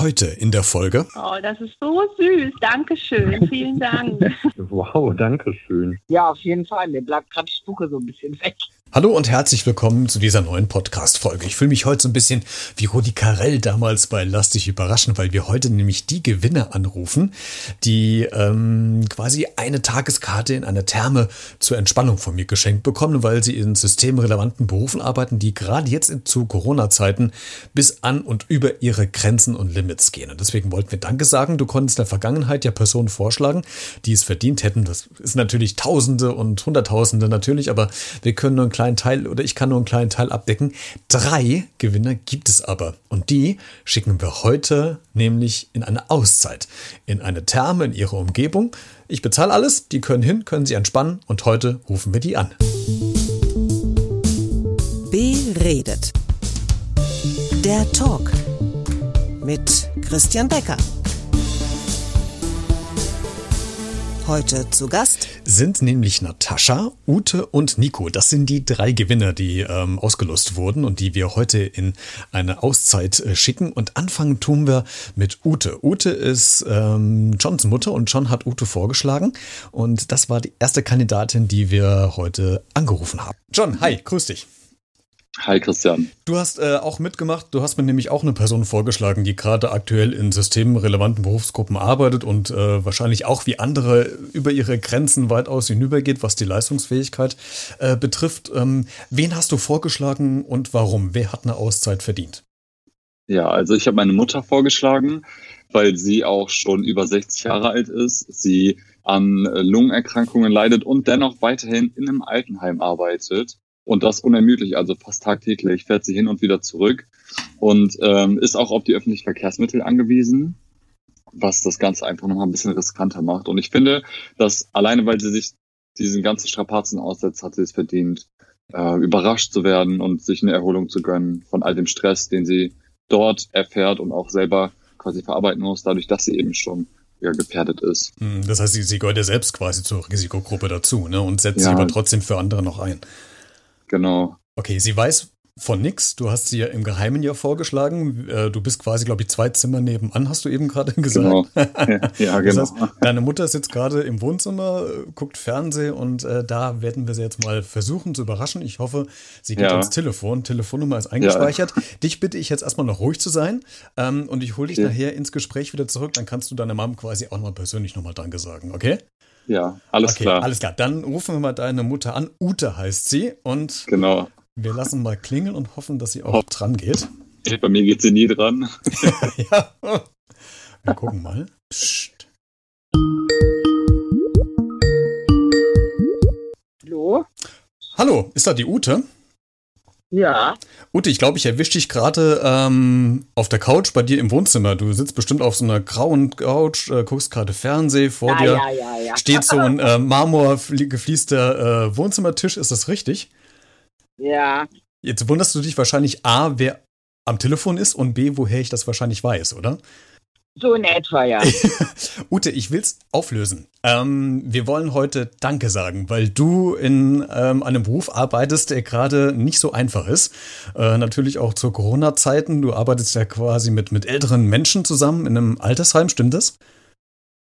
heute in der Folge? Oh, das ist so süß. Dankeschön. Vielen Dank. Wow, danke schön. Ja, auf jeden Fall. Mir bleibt gerade die Spucke so ein bisschen weg. Hallo und herzlich willkommen zu dieser neuen Podcast-Folge. Ich fühle mich heute so ein bisschen wie Rudi Carell damals bei Lass dich überraschen, weil wir heute nämlich die Gewinner anrufen, die ähm, quasi eine Tageskarte in einer Therme zur Entspannung von mir geschenkt bekommen, weil sie in systemrelevanten Berufen arbeiten, die gerade jetzt zu Corona-Zeiten bis an und über ihre Grenzen und Limits gehen. Und deswegen wollten wir Danke sagen. Du konntest in der Vergangenheit ja Personen vorschlagen, die es verdient hätten. Das ist natürlich Tausende und Hunderttausende natürlich, aber wir können nur ein kleinen Teil oder ich kann nur einen kleinen Teil abdecken. Drei Gewinner gibt es aber. Und die schicken wir heute nämlich in eine Auszeit, in eine Therme in ihrer Umgebung. Ich bezahle alles, die können hin, können sie entspannen und heute rufen wir die an. Beredet. Der Talk mit Christian Becker. Heute zu Gast sind nämlich Natascha, Ute und Nico. Das sind die drei Gewinner, die ähm, ausgelost wurden und die wir heute in eine Auszeit äh, schicken. Und anfangen tun wir mit Ute. Ute ist ähm, Johns Mutter und John hat Ute vorgeschlagen. Und das war die erste Kandidatin, die wir heute angerufen haben. John, hi, grüß dich. Hi Christian. Du hast äh, auch mitgemacht, du hast mir nämlich auch eine Person vorgeschlagen, die gerade aktuell in systemrelevanten Berufsgruppen arbeitet und äh, wahrscheinlich auch wie andere über ihre Grenzen weitaus hinübergeht, was die Leistungsfähigkeit äh, betrifft. Ähm, wen hast du vorgeschlagen und warum? Wer hat eine Auszeit verdient? Ja, also ich habe meine Mutter vorgeschlagen, weil sie auch schon über 60 Jahre alt ist, sie an Lungenerkrankungen leidet und dennoch weiterhin in einem Altenheim arbeitet und das unermüdlich, also fast tagtäglich fährt sie hin und wieder zurück und ähm, ist auch auf die öffentlichen Verkehrsmittel angewiesen, was das Ganze einfach nochmal ein bisschen riskanter macht. Und ich finde, dass alleine, weil sie sich diesen ganzen Strapazen aussetzt, hat sie es verdient, äh, überrascht zu werden und sich eine Erholung zu gönnen von all dem Stress, den sie dort erfährt und auch selber quasi verarbeiten muss, dadurch, dass sie eben schon ja, gefährdet ist. Hm, das heißt, sie, sie gehört ja selbst quasi zur Risikogruppe dazu ne? und setzt Ja. sich aber trotzdem für andere noch ein. Genau. Okay, sie weiß von nix. Du hast sie ja im Geheimen ja vorgeschlagen. Äh, Du bist quasi, glaube ich, zwei Zimmer nebenan, hast du eben gerade gesagt. Genau. Ja, ja Das genau. heißt, deine Mutter sitzt gerade im Wohnzimmer, äh, guckt Fernsehen und äh, da werden wir sie jetzt mal versuchen zu überraschen. Ich hoffe, sie geht Ja. ans Telefon. Telefonnummer ist eingespeichert. Dich bitte ich jetzt erstmal noch ruhig zu sein ähm, und ich hole dich Okay. nachher ins Gespräch wieder zurück. Dann kannst du deiner Mom quasi auch noch persönlich nochmal Danke sagen, okay? Ja, alles okay, klar. alles klar. Dann rufen wir mal deine Mutter an. Ute heißt sie und Genau. wir lassen mal klingeln und hoffen, dass sie auch dran geht. Bei mir geht sie nie dran. ja. Wir gucken mal. Psst. Hallo? Hallo, ist da die Ute? Ja. Ute, ich glaube, ich erwische dich gerade ähm, auf der Couch bei dir im Wohnzimmer. Du sitzt bestimmt auf so einer grauen Couch, äh, guckst gerade Fernseh, vor Ja, dir ja, ja, ja. steht so ein äh, marmorgefließter äh, Wohnzimmertisch. Ist das richtig? Ja. Jetzt wunderst du dich wahrscheinlich A, wer am Telefon ist und B, woher ich das wahrscheinlich weiß, oder? So in etwa, ja. Ute, ich will's auflösen. Ähm, wir wollen heute Danke sagen, weil du in ähm, einem Beruf arbeitest, der gerade nicht so einfach ist. Äh, natürlich auch zu Corona-Zeiten. Du arbeitest ja quasi mit, mit älteren Menschen zusammen in einem Altersheim, stimmt das?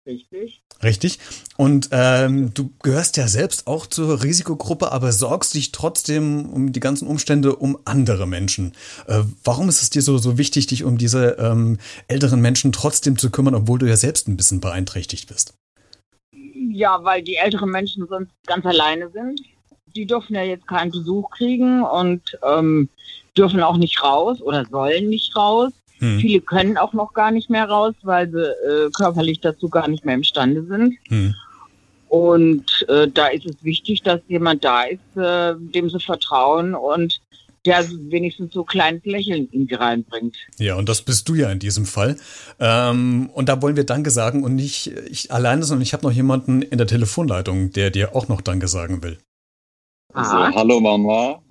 Richtig. Richtig. Und ähm, du gehörst ja selbst auch zur Risikogruppe, aber sorgst dich trotzdem um die ganzen Umstände um andere Menschen. Äh, warum ist es dir so, so wichtig, dich um diese ähm, älteren Menschen trotzdem zu kümmern, obwohl du ja selbst ein bisschen beeinträchtigt bist? Ja, weil die älteren Menschen sonst ganz alleine sind. Die dürfen ja jetzt keinen Besuch kriegen und ähm, dürfen auch nicht raus oder sollen nicht raus. Hm. Viele können auch noch gar nicht mehr raus, weil sie äh, körperlich dazu gar nicht mehr imstande sind. Hm. Und äh, da ist es wichtig, dass jemand da ist, äh, dem sie vertrauen und der wenigstens so ein kleines Lächeln in sie reinbringt. Ja, und das bist du ja in diesem Fall. Ähm, und da wollen wir Danke sagen und nicht ich alleine, sondern ich habe noch jemanden in der Telefonleitung, der dir auch noch Danke sagen will. Also, hallo Mama.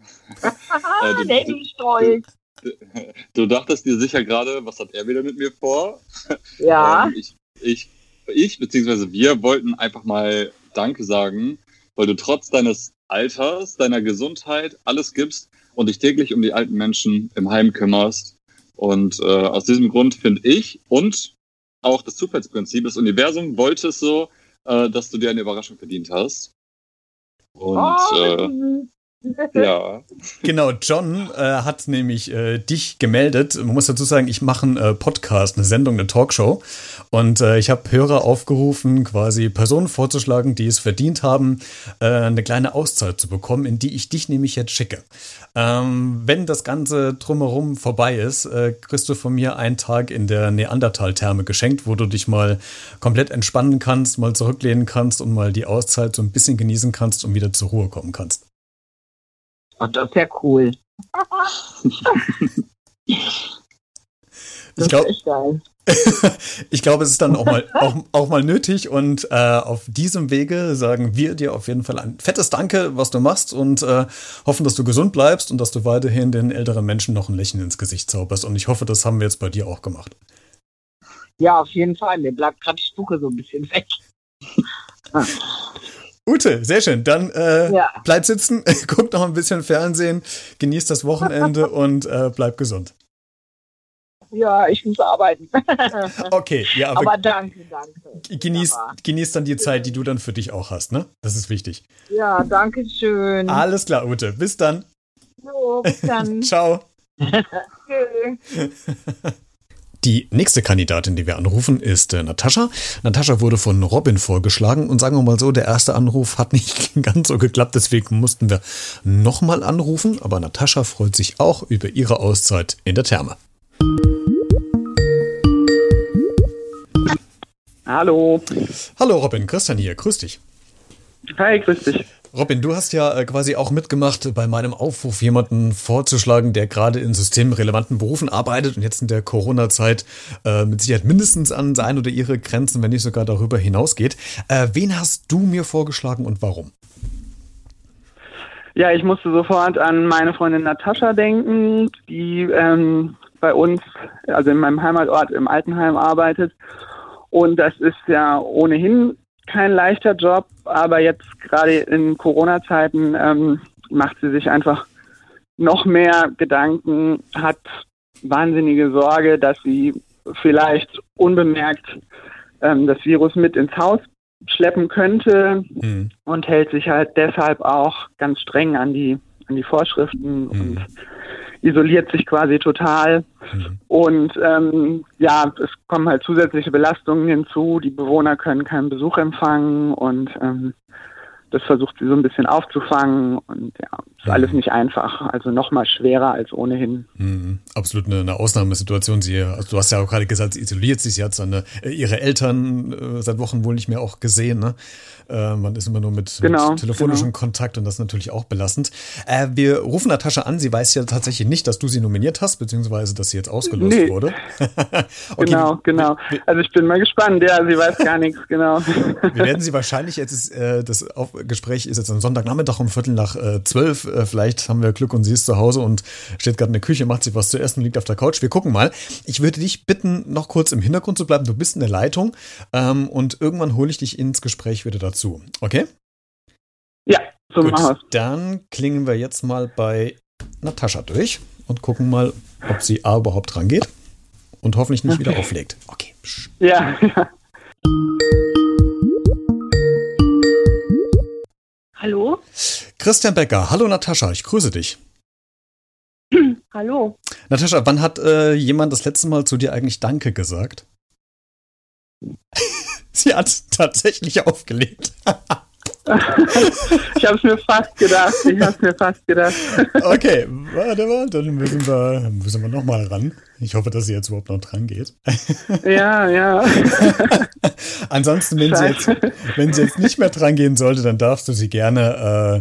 Äh, du- der ist stolz. Du dachtest dir sicher gerade, was hat er wieder mit mir vor? Ja, Ähm, ich, ich, ich beziehungsweise wir wollten einfach mal Danke sagen, weil du trotz deines Alters, deiner Gesundheit alles gibst und dich täglich um die alten Menschen im Heim kümmerst Und äh, aus diesem Grund finde ich und auch das Zufallsprinzip, das Universum wollte es so, äh, dass du dir eine Überraschung verdient hast. Und oh, äh, ja. Genau, John äh, hat nämlich äh, dich gemeldet. Man muss dazu sagen, ich mache einen äh, Podcast, eine Sendung, eine Talkshow. Und äh, ich habe Hörer aufgerufen, quasi Personen vorzuschlagen, die es verdient haben, äh, eine kleine Auszeit zu bekommen, in die ich dich nämlich jetzt schicke. Ähm, wenn das Ganze drumherum vorbei ist, äh, kriegst du von mir einen Tag in der Neandertal-Therme geschenkt, wo du dich mal komplett entspannen kannst, mal zurücklehnen kannst und mal die Auszeit so ein bisschen genießen kannst und wieder zur Ruhe kommen kannst. Oh, das ja cool. ich glaube, geil. ich glaube, es ist dann auch mal, auch, auch mal nötig und äh, auf diesem Wege sagen wir dir auf jeden Fall ein fettes Danke, was du machst und äh, hoffen, dass du gesund bleibst und dass du weiterhin den älteren Menschen noch ein Lächeln ins Gesicht zauberst. Und ich hoffe, das haben wir jetzt bei dir auch gemacht. Ja, auf jeden Fall. Mir bleibt gerade die Spucke so ein bisschen weg. Ute, sehr schön. Dann äh, Ja. bleib sitzen, guck noch ein bisschen Fernsehen, genieß das Wochenende und äh, bleib gesund. Ja, ich muss arbeiten. Okay, ja, aber, Aber danke, danke. genieß, Wunderbar. genieß dann die Zeit, die du dann für dich auch hast, ne? Das ist wichtig. Ja, danke schön. Alles klar, Ute. Bis dann. So, bis dann. Ciao. Tschö. Die nächste Kandidatin, die wir anrufen, ist äh, Natascha. Natascha wurde von Robin vorgeschlagen und sagen wir mal so, der erste Anruf hat nicht ganz so geklappt, deswegen mussten wir nochmal anrufen. Aber Natascha freut sich auch über ihre Auszeit in der Therme. Hallo. Hallo Robin, Christian hier, grüß dich. Hi, grüß dich. Robin, du hast ja äh, quasi auch mitgemacht bei meinem Aufruf, jemanden vorzuschlagen, der gerade in systemrelevanten Berufen arbeitet und jetzt in der Corona-Zeit äh, mit Sicherheit mindestens an sein oder ihre Grenzen, wenn nicht sogar darüber hinausgeht. Äh, wen hast du mir vorgeschlagen und warum? Ja, ich musste sofort an meine Freundin Natascha denken, die ähm, bei uns, also in meinem Heimatort im Altenheim arbeitet. Und das ist ja ohnehin kein leichter Job, aber jetzt gerade in Corona-Zeiten ähm, macht sie sich einfach noch mehr Gedanken, hat wahnsinnige Sorge, dass sie vielleicht unbemerkt ähm, das Virus mit ins Haus schleppen könnte Hm. und hält sich halt deshalb auch ganz streng an die an die Vorschriften und isoliert sich quasi total. Mhm. Und ähm, ja, es kommen halt zusätzliche Belastungen hinzu. Die Bewohner können keinen Besuch empfangen und ähm, das versucht sie so ein bisschen aufzufangen und ja, ist Mhm. alles nicht einfach. Also noch mal schwerer als ohnehin. Mhm. Absolut eine, eine Ausnahmesituation. Sie, also du hast ja auch gerade gesagt, sie isoliert sich. Sie hat seine, äh, ihre Eltern äh, seit Wochen wohl nicht mehr auch gesehen. Ne? Äh, man ist immer nur mit, Genau, mit telefonischem genau. Kontakt und das ist natürlich auch belastend. Äh, wir rufen Natascha an. Sie weiß ja tatsächlich nicht, dass du sie nominiert hast, beziehungsweise dass sie jetzt ausgelost Nee. wurde. genau, wir- genau. Wir, Also ich bin mal gespannt. Ja, sie weiß gar nichts, genau. wir werden sie wahrscheinlich jetzt ist, äh, das Auf Gespräch ist jetzt am Sonntagnachmittag um Viertel nach äh, zwölf. Äh, vielleicht haben wir Glück und sie ist zu Hause und steht gerade in der Küche, macht sich was zu essen, liegt auf der Couch. Wir gucken mal. Ich würde dich bitten, noch kurz im Hintergrund zu bleiben. Du bist in der Leitung ähm, und irgendwann hole ich dich ins Gespräch wieder dazu. Okay? ja, so Gut. machen wir's. Dann klingen wir jetzt mal bei Natascha durch und gucken mal, ob sie A überhaupt rangeht und hoffentlich nicht wieder auflegt. Okay. Ja, ja. Hallo? Christian Becker, hallo Natascha, ich grüße dich. Hallo? Natascha, wann hat äh, jemand das letzte Mal zu dir eigentlich Danke gesagt? Sie hat tatsächlich aufgelegt. Ich habe es mir fast gedacht. Ich habe es mir fast gedacht. Okay, warte mal, dann müssen wir, müssen wir nochmal ran. Ich hoffe, dass sie jetzt überhaupt noch dran geht. Ja, ja. Ansonsten, wenn sie, jetzt, wenn sie jetzt nicht mehr dran gehen sollte, dann darfst du sie gerne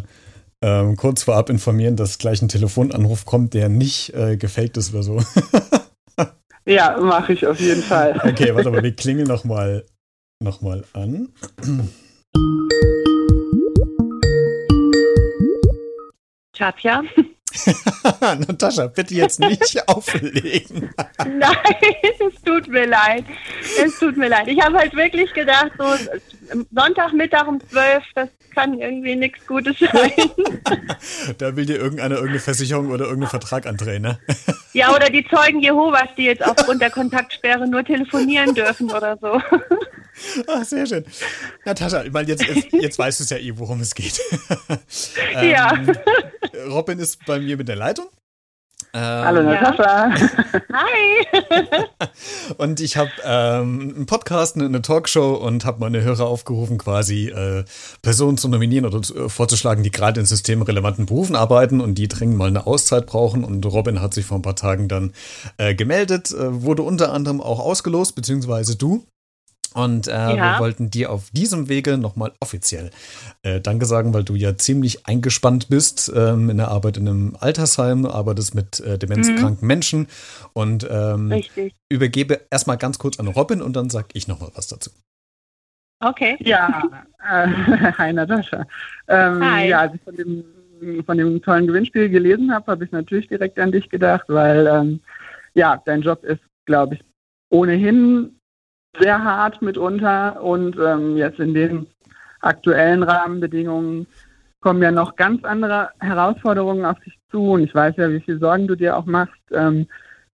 äh, ähm, kurz vorab informieren, dass gleich ein Telefonanruf kommt, der nicht äh, gefaked ist oder so. Ja, mache ich auf jeden Fall. Okay, warte mal, wir klingeln nochmal noch mal an. Katja? Natascha, bitte jetzt nicht auflegen. Nein, es tut mir leid. Es tut mir leid. Ich habe halt wirklich gedacht, so Sonntagmittag um 12, das kann irgendwie nichts Gutes sein. da will dir irgendeiner irgendeine Versicherung oder irgendeinen Vertrag andrehen, ne? ja, oder die Zeugen Jehovas, die jetzt aufgrund der Kontaktsperre nur telefonieren dürfen oder so. Ach, sehr schön. Natascha, ich meine, jetzt, jetzt, weißt du es ja eh, worum es geht. ähm, ja. Robin ist bei mir mit der Leitung. Ähm, Hallo Natascha. Hi. und ich habe ähm, einen Podcast, eine, eine, Talkshow und habe meine Hörer aufgerufen, quasi äh, Personen zu nominieren oder zu, äh, vorzuschlagen, die gerade in systemrelevanten Berufen arbeiten und die dringend mal eine Auszeit brauchen. Und Robin hat sich vor ein paar Tagen dann äh, gemeldet, äh, wurde unter anderem auch ausgelost, beziehungsweise du. Und äh, ja. wir wollten dir auf diesem Wege nochmal offiziell äh, Danke sagen, weil du ja ziemlich eingespannt bist ähm, in der Arbeit in einem Altersheim, arbeitest mit äh, demenzkranken mhm. Menschen und ähm, übergebe erstmal ganz kurz an Robin und dann sag ich nochmal was dazu. Okay. Ja, äh, hi Natascha. Ähm, hi. Ja, als ich von dem, von dem tollen Gewinnspiel gelesen habe, habe ich natürlich direkt an dich gedacht, weil ähm, ja, dein Job ist, glaube ich, ohnehin sehr hart mitunter und ähm, jetzt in den aktuellen Rahmenbedingungen kommen ja noch ganz andere Herausforderungen auf dich zu und ich weiß ja, wie viel Sorgen du dir auch machst, ähm,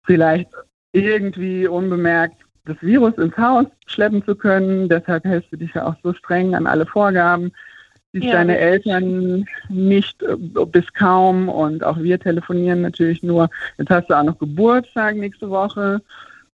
vielleicht irgendwie unbemerkt das Virus ins Haus schleppen zu können. Deshalb hältst du dich ja auch so streng an alle Vorgaben. Siehst ja, deine Eltern nicht äh, bis kaum und auch wir telefonieren natürlich nur. Jetzt hast du auch noch Geburtstag nächste Woche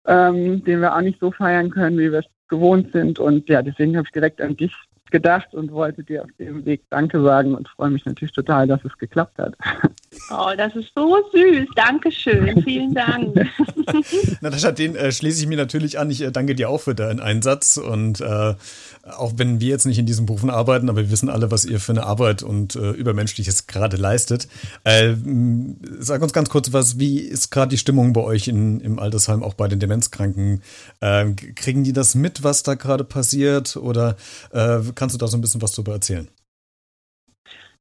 ähm, den wir auch nicht so feiern können, wie wir es gewohnt sind. Und ja, deswegen habe ich direkt an dich gedacht und wollte dir auf dem Weg Danke sagen und freue mich natürlich total, dass es geklappt hat. Oh, das ist so süß. Dankeschön. Vielen Dank. Natascha, den äh, schließe ich mir natürlich an. Ich äh, danke dir auch für deinen Einsatz und äh, auch wenn wir jetzt nicht in diesen Berufen arbeiten, aber wir wissen alle, was ihr für eine Arbeit und äh, Übermenschliches gerade leistet. Äh, sag uns ganz kurz was, wie ist gerade die Stimmung bei euch in, im Altersheim, auch bei den Demenzkranken? Äh, kriegen die das mit, was da gerade passiert oder äh, kannst du da so ein bisschen was darüber erzählen?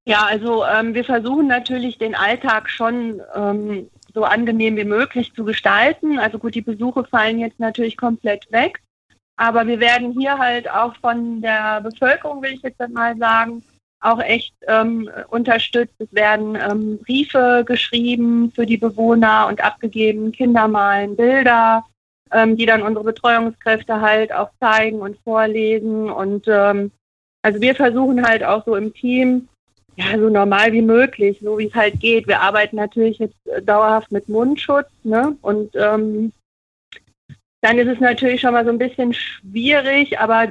Ja, also ähm, wir versuchen natürlich den Alltag schon ähm, so angenehm wie möglich zu gestalten. Also gut, die Besuche fallen jetzt natürlich komplett weg. Aber wir werden hier halt auch von der Bevölkerung, will ich jetzt mal sagen, auch echt ähm, unterstützt. Es werden ähm, Briefe geschrieben für die Bewohner und abgegeben, Kinder malen Bilder, ähm, die dann unsere Betreuungskräfte halt auch zeigen und vorlesen. Und ähm, also wir versuchen halt auch so im Team, ja, so normal wie möglich, so wie es halt geht. Wir arbeiten natürlich jetzt äh, dauerhaft mit Mundschutz, ne? Und ähm, dann ist es natürlich schon mal so ein bisschen schwierig, aber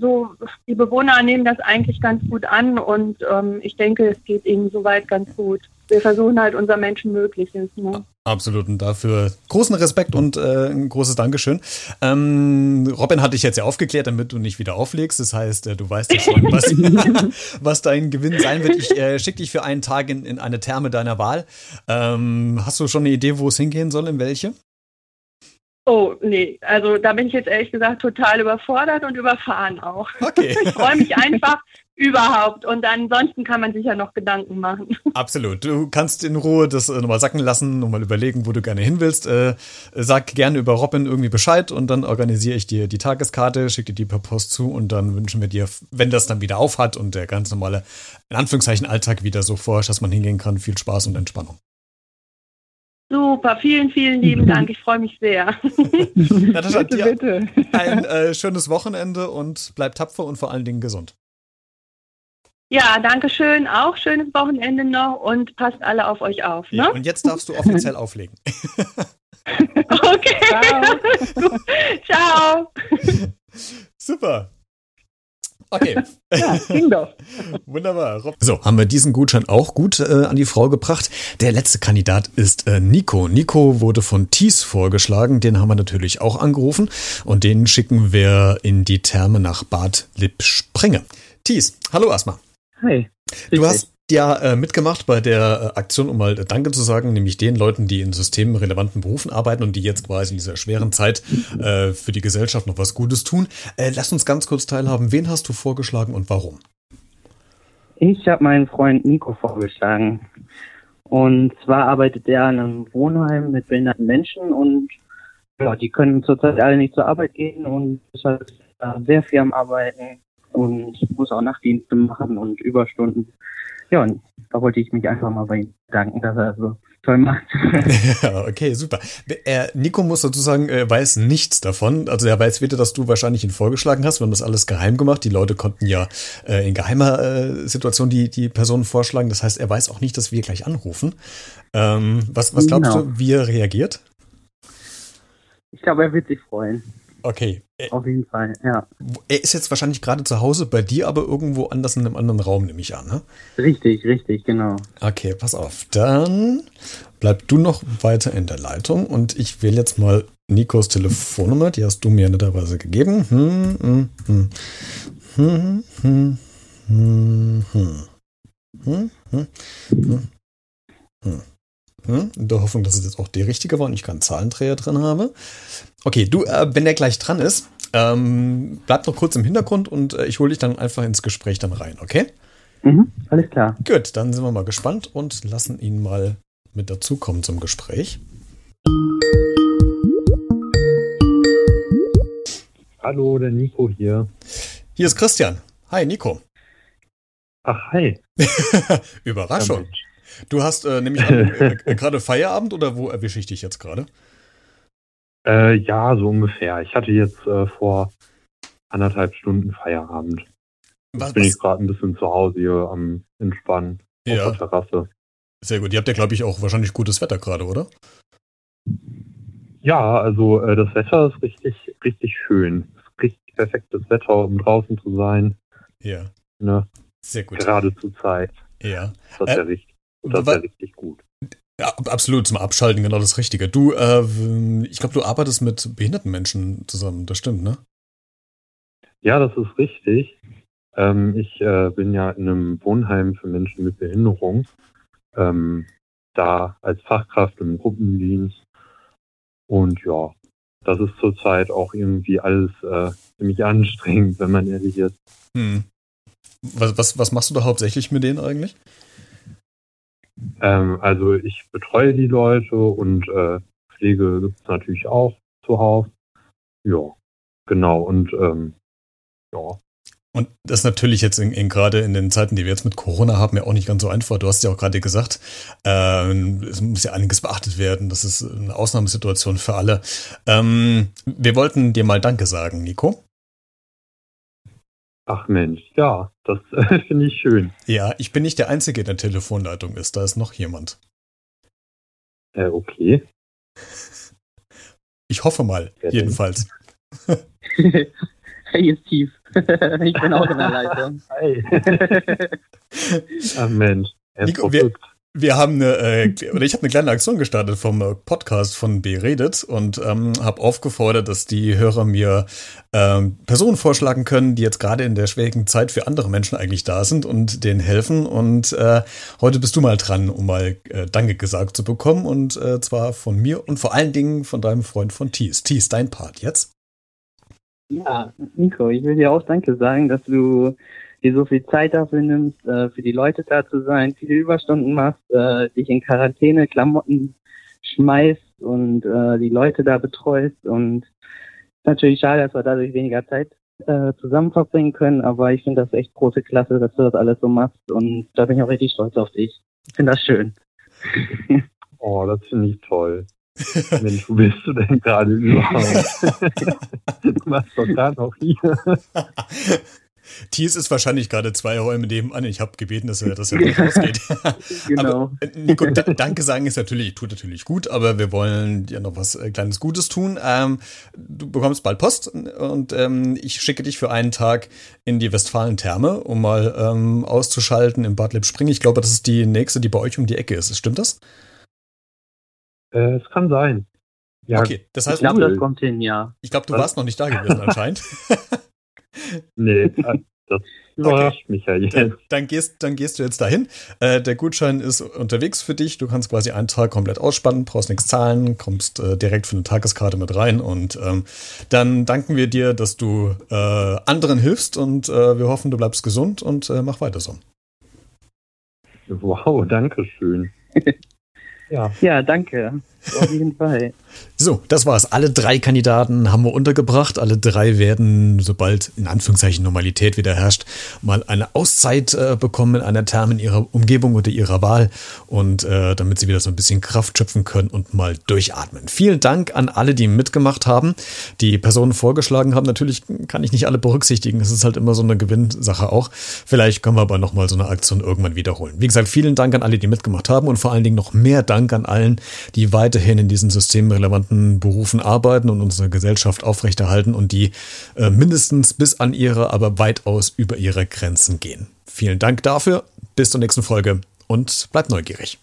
so die Bewohner nehmen das eigentlich ganz gut an und ähm, ich denke, es geht ihnen soweit ganz gut. Wir versuchen halt unser Menschenmögliches. Ne? Absolut und dafür großen Respekt und äh, ein großes Dankeschön. Ähm, Robin hat dich jetzt ja aufgeklärt, damit du nicht wieder auflegst. Das heißt, äh, du weißt ja schon, was, was dein Gewinn sein wird. Ich äh, schicke dich für einen Tag in, in eine Therme deiner Wahl. Ähm, hast du schon eine Idee, wo es hingehen soll, in welche? Oh, nee, also da bin ich jetzt ehrlich gesagt total überfordert und überfahren auch. Okay. Ich freue mich einfach überhaupt und ansonsten kann man sich ja noch Gedanken machen. Absolut. Du kannst in Ruhe das äh, nochmal sacken lassen, nochmal überlegen, wo du gerne hin willst. Äh, sag gerne über Robin irgendwie Bescheid und dann organisiere ich dir die Tageskarte, schicke dir die per Post zu und dann wünschen wir dir, wenn das dann wieder aufhat und der ganz normale, in Anführungszeichen, Alltag wieder so vorherrscht, dass man hingehen kann, viel Spaß und Entspannung. Super, vielen, vielen lieben Dank. Ich freue mich sehr. Natascha, bitte, bitte. ein äh, schönes Wochenende und bleib tapfer und vor allen Dingen gesund. Ja, danke schön. Auch schönes Wochenende noch und passt alle auf euch auf. Ne? Ja, und jetzt darfst du offiziell auflegen. okay. Ciao. Ciao. Super. Okay. Ja, ging doch. Wunderbar. So, haben wir diesen Gutschein auch gut äh, an die Frau gebracht. Der letzte Kandidat ist äh, Nico. Nico wurde von Thies vorgeschlagen. Den haben wir natürlich auch angerufen. Und den schicken wir in die Therme nach Bad Lippspringe. Thies, hallo erstmal. Hi. Du hast ja äh, mitgemacht bei der äh, Aktion, um mal Danke zu sagen, nämlich den Leuten, die in systemrelevanten Berufen arbeiten und die jetzt quasi in dieser schweren Zeit äh, für die Gesellschaft noch was Gutes tun. Äh, lass uns ganz kurz teilhaben. Wen hast du vorgeschlagen und warum? Ich habe meinen Freund Nico vorgeschlagen. Und zwar arbeitet er in einem Wohnheim mit behinderten Menschen und ja, die können zurzeit alle nicht zur Arbeit gehen und deshalb sehr viel am Arbeiten und muss auch Nachtdienste machen und Überstunden. Ja, und da wollte ich mich einfach mal bei ihm bedanken, dass er so toll macht. ja, okay, super. Er, Nico muss sozusagen äh, weiß nichts davon. Also er weiß weder, dass du wahrscheinlich ihn vorgeschlagen hast. Wir haben das alles geheim gemacht. Die Leute konnten ja äh, in geheimer äh, Situation die, die Personen vorschlagen. Das heißt, er weiß auch nicht, dass wir gleich anrufen. Ähm, was, was glaubst genau. du, wie er reagiert? Ich glaube, er wird sich freuen. Okay. Auf jeden Fall, ja. Er ist jetzt wahrscheinlich gerade zu Hause bei dir, aber irgendwo anders in einem anderen Raum, nehme ich an, ne? Richtig, richtig, genau. Okay, pass auf. Dann bleib du noch weiter in der Leitung und ich wähle jetzt mal Nikos Telefonnummer, die hast du mir netterweise gegeben. Hm, hm, hm. Hm, hm, hm, hm. Hm, hm, hm. Hm. In der Hoffnung, dass es jetzt auch die richtige war und ich keinen Zahlendreher drin habe. Okay, du, äh, wenn der gleich dran ist, ähm, bleib noch kurz im Hintergrund und äh, ich hole dich dann einfach ins Gespräch dann rein, okay? Mhm, alles klar. Gut, dann sind wir mal gespannt und lassen ihn mal mit dazukommen zum Gespräch. Hallo, der Nico hier. Hier ist Christian. Hi, Nico. Ach, hi. Überraschung. Du hast äh, nämlich äh, äh, gerade Feierabend oder wo erwische ich dich jetzt gerade? Äh, ja, so ungefähr. Ich hatte jetzt äh, vor anderthalb Stunden Feierabend. Was, jetzt bin was? ich gerade ein bisschen zu Hause hier am Entspannen ja. auf der Terrasse. Sehr gut. Ihr habt ja, glaube ich, auch wahrscheinlich gutes Wetter gerade, oder? Ja, also äh, das Wetter ist richtig, richtig schön. Es ist richtig perfektes Wetter, um draußen zu sein. Ja. Ne? Sehr gut. Gerade zur Zeit. Ja. Das ist ja richtig. Und das wäre richtig gut. Ja, absolut, zum Abschalten genau das Richtige. Du, äh, ich glaube, du arbeitest mit behinderten Menschen zusammen, das stimmt, ne? Ja, das ist richtig. Ähm, ich äh, bin ja in einem Wohnheim für Menschen mit Behinderung, ähm, da als Fachkraft im Gruppendienst. Und ja, das ist zurzeit auch irgendwie alles äh, ziemlich anstrengend, wenn man ehrlich ist. Hm. Was, was, was machst du da hauptsächlich mit denen eigentlich? Ähm, also ich betreue die Leute und äh, Pflege gibt es natürlich auch zuhauf. Ja, genau. Und ähm, ja. Und das ist natürlich jetzt in, in, gerade in den Zeiten, die wir jetzt mit Corona haben, ja auch nicht ganz so einfach. Du hast ja auch gerade gesagt, ähm, es muss ja einiges beachtet werden. Das ist eine Ausnahmesituation für alle. Ähm, wir wollten dir mal Danke sagen, Nico. Ach Mensch, ja, das äh, finde ich schön. Ja, ich bin nicht der Einzige, der Telefonleitung ist. Da ist noch jemand. Äh, okay. Ich hoffe mal, Wer jedenfalls. hey, ist tief. ich bin auch in der Leitung. Hey. Ach Mensch. Nico, wir, wir haben eine, äh, oder ich habe eine kleine Aktion gestartet vom äh, Podcast von Beredet und ähm, habe aufgefordert, dass die Hörer mir ähm, Personen vorschlagen können, die jetzt gerade in der schwierigen Zeit für andere Menschen eigentlich da sind und denen helfen. Und äh, heute bist du mal dran, um mal äh, Danke gesagt zu bekommen und äh, zwar von mir und vor allen Dingen von deinem Freund von Thies. Thies, dein Part jetzt. Ja, Nico, ich will dir auch Danke sagen, dass du dir so viel Zeit dafür nimmst, äh, für die Leute da zu sein, viele Überstunden machst, äh, dich in Quarantäne, Klamotten schmeißt und äh, die Leute da betreust. Und natürlich schade, dass wir dadurch weniger Zeit äh, zusammen verbringen können, aber ich finde das echt große Klasse, dass du das alles so machst und da bin ich auch richtig stolz auf dich. Ich finde das schön. oh, das finde ich toll. Mensch, wo bist du denn gerade überhaupt? du machst doch da noch hier. Thies ist wahrscheinlich gerade zwei Räume nebenan. Ich habe gebeten, dass er, dass er nicht rausgeht. genau. Aber, äh, Nico, danke sagen ist natürlich, tut natürlich gut, aber wir wollen dir noch was äh, kleines Gutes tun. Ähm, du bekommst bald Post und ähm, ich schicke dich für einen Tag in die Westfalen-Therme, um mal ähm, auszuschalten im Bad Lippspring. Ich glaube, das ist die nächste, die bei euch um die Ecke ist. Stimmt das? Äh, es kann sein. Ja, okay, das heißt, ich glaube, das kommt hin, ja. Ich glaube, du warst noch nicht da gewesen anscheinend. nee, das überrascht okay. mich ja jetzt. Dann, dann, gehst, dann gehst du jetzt dahin. Äh, der Gutschein ist unterwegs für dich. Du kannst quasi einen Tag komplett ausspannen, brauchst nichts zahlen, kommst äh, direkt für eine Tageskarte mit rein und ähm, dann danken wir dir, dass du äh, anderen hilfst und äh, wir hoffen, du bleibst gesund und äh, mach weiter so. Wow, danke schön. ja. ja, danke. Auf jeden Fall. So, das war's. Alle drei Kandidaten haben wir untergebracht. Alle drei werden, sobald in Anführungszeichen Normalität wieder herrscht, mal eine Auszeit äh, bekommen in einer Therme in ihrer Umgebung oder ihrer Wahl und äh, damit sie wieder so ein bisschen Kraft schöpfen können und mal durchatmen. Vielen Dank an alle, die mitgemacht haben, die Personen vorgeschlagen haben. Natürlich kann ich nicht alle berücksichtigen. Es ist halt immer so eine Gewinnsache auch. Vielleicht können wir aber nochmal so eine Aktion irgendwann wiederholen. Wie gesagt, vielen Dank an alle, die mitgemacht haben und vor allen Dingen noch mehr Dank an allen, die weiterhin in diesen systemrelevanten Berufen arbeiten und unsere Gesellschaft aufrechterhalten und die äh, mindestens bis an ihre, aber weitaus über ihre Grenzen gehen. Vielen Dank dafür. Bis zur nächsten Folge und bleibt neugierig.